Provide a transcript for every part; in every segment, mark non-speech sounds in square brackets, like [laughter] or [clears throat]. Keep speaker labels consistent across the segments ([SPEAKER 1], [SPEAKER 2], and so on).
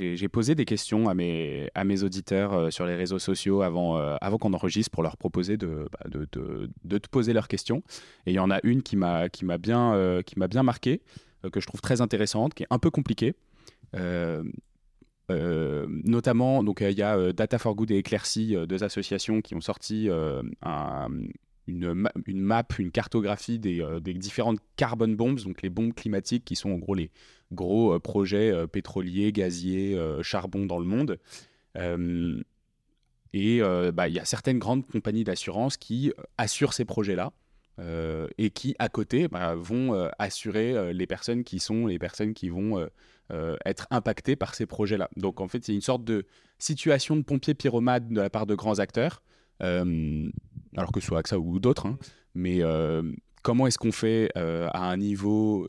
[SPEAKER 1] j'ai posé des questions à mes, auditeurs euh, sur les réseaux sociaux avant, euh, avant qu'on enregistre pour leur proposer de, bah, de, te poser leurs questions. Et il y en a une qui m'a bien, euh, bien marqué, que je trouve très intéressante, qui est un peu compliquée. notamment, donc il y a Data for Good et Eclaircy, deux associations qui ont sorti un, une, map, une cartographie des, des, différentes carbon bombs, donc les bombes climatiques qui sont en gros les, gros euh, projets euh, pétroliers, gaziers, euh, charbon dans le monde. et bah, il y a certaines grandes compagnies d'assurance qui assurent ces projets-là. et qui à côté bah, vont assurer les personnes qui sont les personnes qui vont être impactées par ces projets-là. Donc en fait, c'est une sorte de situation de pompier pyromade de la part de grands acteurs, alors que ce soit AXA ou d'autres. Hein. mais comment est-ce qu'on fait à un niveau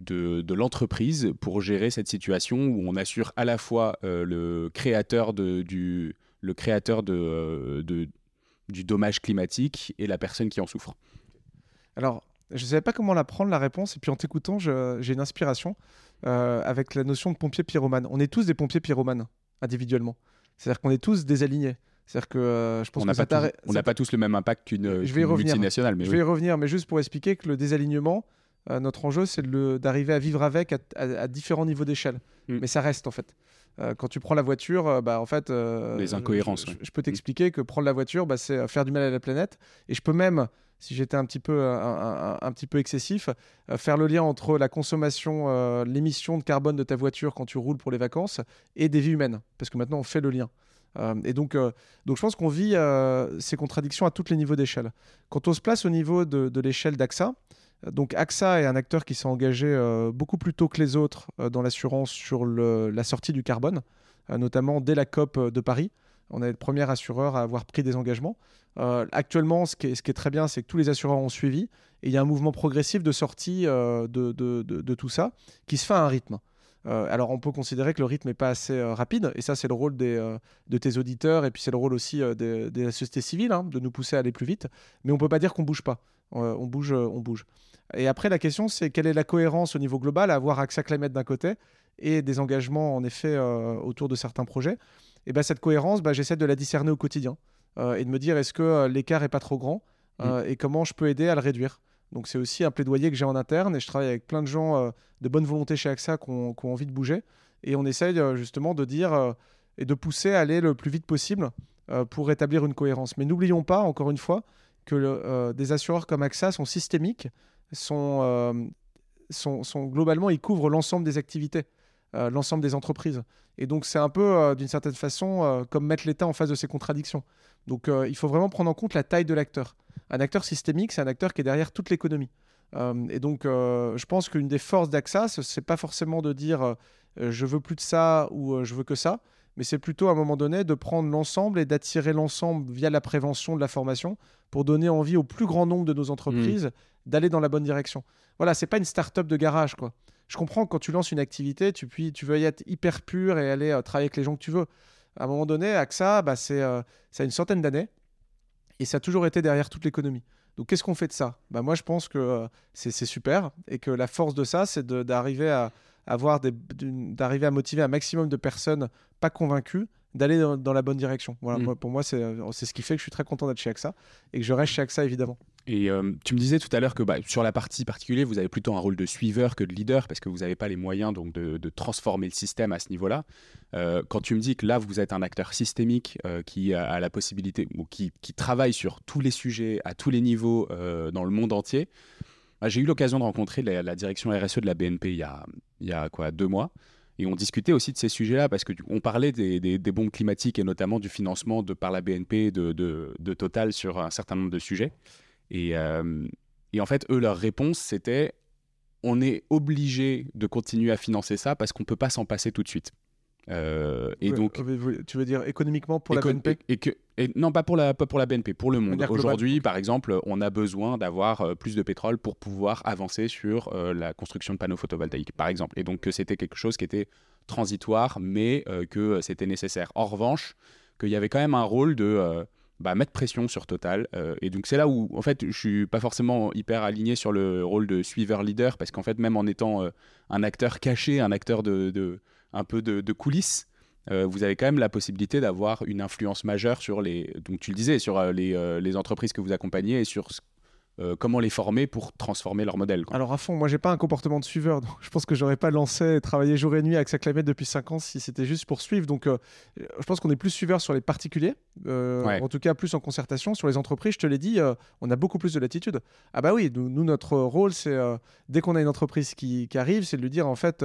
[SPEAKER 1] de, l'entreprise pour gérer cette situation où on assure à la fois euh, le créateur, du, le créateur euh, de, du dommage climatique et la personne qui en souffre?
[SPEAKER 2] Alors, je ne savais pas comment la prendre, la réponse, et puis en t'écoutant, j'ai une inspiration euh, avec la notion de pompier pyromane. On est tous des pompiers pyromanes, individuellement. C'est-à-dire qu'on est tous désalignés. C'est-à-dire que je pense
[SPEAKER 1] on n'a pas, tous, pas tous le même impact qu'une multinationale.
[SPEAKER 2] Mais je vais y revenir, mais juste pour expliquer que le désalignement, euh, notre enjeu, c'est d'arriver à vivre avec à, différents niveaux d'échelle. Mm. Mais ça reste en fait. Euh, quand tu prends la voiture, euh, bah, en fait,
[SPEAKER 1] les incohérences.
[SPEAKER 2] Je, peux t'expliquer que prendre la voiture, bah, c'est faire du mal à la planète. Et je peux même, si j'étais un petit peu un, petit peu excessif, faire le lien entre la consommation, l'émission de carbone de ta voiture quand tu roules pour les vacances et des vies humaines, parce que maintenant on fait le lien. Et donc, donc je pense qu'on vit ces contradictions à tous les niveaux d'échelle. Quand on se place au niveau de, l'échelle d'AXA, donc AXA est un acteur qui s'est engagé euh, beaucoup plus tôt que les autres euh, dans l'assurance sur la sortie du carbone, euh, notamment dès la COP de Paris. On est le premier assureur à avoir pris des engagements. actuellement, ce qui, est, très bien, c'est que tous les assureurs ont suivi et il y a un mouvement progressif de sortie de, tout ça qui se fait à un rythme. Alors on peut considérer que le rythme n'est pas assez rapide, et ça c'est le rôle de tes auditeurs, et puis c'est le rôle aussi des, des, sociétés civiles, hein, de nous pousser à aller plus vite, mais on ne peut pas dire qu'on bouge pas. on bouge, on bouge. Et après, la question, c'est quelle est la cohérence au niveau global à avoir AXA Climate d'un côté et des engagements, en effet, euh, autour de certains projets. Et ben, cette cohérence, bah, j'essaie de la discerner au quotidien euh, et de me dire est-ce que euh, l'écart est pas trop grand mm. et comment je peux aider à le réduire? Donc, c'est aussi un plaidoyer que j'ai en interne et je travaille avec plein de gens de bonne volonté chez AXA qui ont, envie de bouger. Et on essaye justement de dire et de pousser à aller le plus vite possible pour rétablir une cohérence. Mais n'oublions pas, encore une fois, que des assureurs comme AXA sont systémiques euh, sont, globalement, ils couvrent l'ensemble des activités, euh, l'ensemble des entreprises. Et donc, c'est un peu, euh, d'une certaine façon, comme mettre l'État en face de ses contradictions. Donc, il faut vraiment prendre en compte la taille de l'acteur. Un acteur systémique, c'est un acteur qui est derrière toute l'économie. et donc, je pense qu'une des forces d'AXA, c'est pas forcément de dire je veux plus de ça ou je veux que ça, mais c'est plutôt à un moment donné de prendre l'ensemble et d'attirer l'ensemble via la prévention de la formation pour donner envie au plus grand nombre de nos entreprises mmh. d'aller dans la bonne direction. Voilà, c'est pas une start-up de garage, quoi. Je comprends que quand tu lances une activité, tu, puis, tu veux y être hyper pur et aller euh, travailler avec les gens que tu veux. À un moment donné, AXA, bah, c'est euh, ça a une centaine d'années et ça a toujours été derrière toute l'économie. Donc qu'est-ce qu'on fait de ça? Bah, Moi, je pense que euh, c'est super et que la force de ça, c'est d'arriver à, avoir d'arriver à motiver un maximum de personnes pas convaincues d'aller dans, la bonne direction. Voilà, mm. pour moi, c'est ce qui fait que je suis très content d'être chez AXA et que je reste chez AXA, évidemment.
[SPEAKER 1] Et euh, tu me disais tout à l'heure que bah, sur la partie particulière, vous avez plutôt un rôle de suiveur que de leader parce que vous n'avez pas les moyens donc, de, transformer le système à ce niveau-là. Euh, quand tu me dis que là, vous êtes un acteur systémique euh, qui a, la possibilité ou qui, travaille sur tous les sujets, à tous les niveaux dans le monde entier, bah, j'ai eu l'occasion de rencontrer la, direction RSE de la BNP il y a, il y a quoi, deux mois. Et on discutait aussi de ces sujets-là parce qu'on parlait des, des, bombes climatiques et notamment du financement de, par la BNP de, Total sur un certain nombre de sujets. Et, euh, et en fait, eux, leur réponse, c'était on est obligé de continuer à financer ça parce qu'on ne peut pas s'en passer tout de suite.
[SPEAKER 2] Euh, et donc, tu veux dire économiquement pour la BNP
[SPEAKER 1] et, que, Non, pas pour, la, pas pour la BNP, pour le monde. Aujourd'hui, par exemple, on a besoin d'avoir euh, plus de pétrole pour pouvoir avancer sur euh, la construction de panneaux photovoltaïques, par exemple. Et donc que c'était quelque chose qui était transitoire, mais que c'était nécessaire. En revanche, qu'il y avait quand même un rôle de... Bah, mettre pression sur Total. et donc c'est là où, en fait, je suis pas forcément hyper aligné sur le rôle de suiveur leader, parce qu'en fait, même en étant un acteur caché, un acteur de, un peu de, coulisses, vous avez quand même la possibilité d'avoir une influence majeure sur les, donc tu le disais, sur les, les entreprises que vous accompagnez et sur ce euh, comment les former pour transformer leur modèle.
[SPEAKER 2] Alors à fond, moi j'ai pas un comportement de suiveur, donc je pense que j'aurais pas lancé et travaillé jour et nuit avec sa depuis 5 ans si c'était juste pour suivre. Donc euh, je pense qu'on est plus suiveur sur les particuliers, euh, en tout cas plus en concertation. Sur les entreprises, je te l'ai dit, on a beaucoup plus de latitude. Ah bah oui, nous, notre rôle c'est dès qu'on a une entreprise qui, arrive, c'est de lui dire en fait,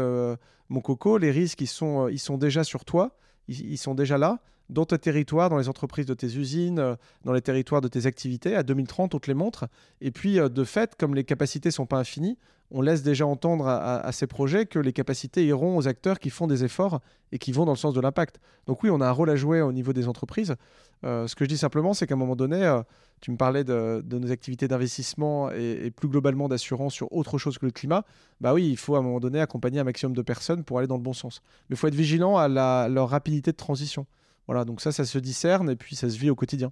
[SPEAKER 2] mon coco, les risques ils sont, ils sont déjà sur toi, ils sont déjà là dans tes territoires, dans les entreprises de tes usines, euh, dans les territoires de tes activités. À 2030, on te les montre. Et puis, euh, de fait, comme les capacités ne sont pas infinies, on laisse déjà entendre à, ces projets que les capacités iront aux acteurs qui font des efforts et qui vont dans le sens de l'impact. Donc oui, on a un rôle à jouer au niveau des entreprises. Euh, ce que je dis simplement, c'est qu'à un moment donné, tu me parlais de, nos activités d'investissement et, plus globalement d'assurance sur autre chose que le climat. Bah oui, il faut à un moment donné accompagner un maximum de personnes pour aller dans le bon sens. Mais il faut être vigilant à leur rapidité de transition. Voilà, donc ça, ça se discerne et puis ça se vit au quotidien.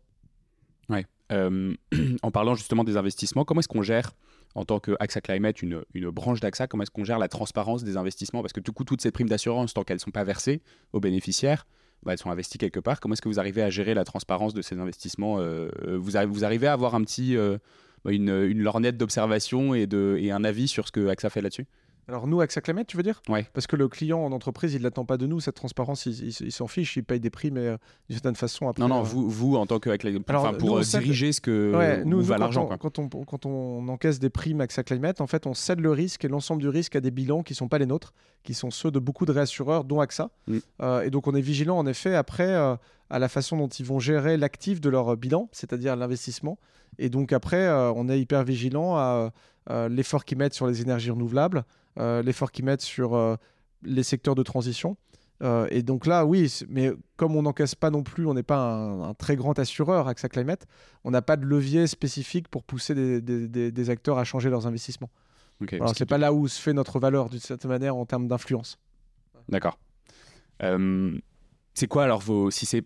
[SPEAKER 1] Ouais. Euh, [clears throat] en parlant justement des investissements, comment est-ce qu'on gère en tant que AXA Climate, une, une branche d'AXA, comment est-ce qu'on gère la transparence des investissements? Parce que du coup, toutes ces primes d'assurance, tant qu'elles ne sont pas versées aux bénéficiaires, bah, elles sont investies quelque part. Comment est-ce que vous arrivez à gérer la transparence de ces investissements euh, vous, arrivez, vous arrivez à avoir un petit, euh, bah, une, une, lorgnette d'observation et, et un avis sur ce que AXA fait là-dessus?
[SPEAKER 2] Alors nous, avec Climate, tu veux dire?
[SPEAKER 1] Oui.
[SPEAKER 2] Parce que le client en entreprise, il ne l'attend pas de nous, cette transparence, il, s'en fiche, il paye des prix, mais euh, d'une certaine façon... Après,
[SPEAKER 1] non, non, euh, vous, vous en tant que... Enfin, pour euh, diriger ce que ouais, nous, va l'argent.
[SPEAKER 2] Quand, on, quand on encaisse des primes avec Climate, en fait, on cède le risque et l'ensemble du risque à des bilans qui ne sont pas les nôtres, qui sont ceux de beaucoup de réassureurs, dont AXA. Mm. et donc on est vigilant, en effet, après, à la façon dont ils vont gérer l'actif de leur bilan, c'est-à-dire l'investissement. Et donc après, on est hyper vigilant à l'effort qu'ils mettent sur les énergies renouvelables, euh, l'effort qu'ils mettent sur euh, les secteurs de transition. Euh, et donc là, oui, mais comme on n'encaisse pas non plus, on n'est pas un, très grand assureur AXA Climate, on n'a pas de levier spécifique pour pousser des, acteurs à changer leurs investissements. Okay, Alors, c'est pas là où se fait notre valeur d'une certaine manière en termes d'influence.
[SPEAKER 1] D'accord. c'est quoi alors vos, si c'est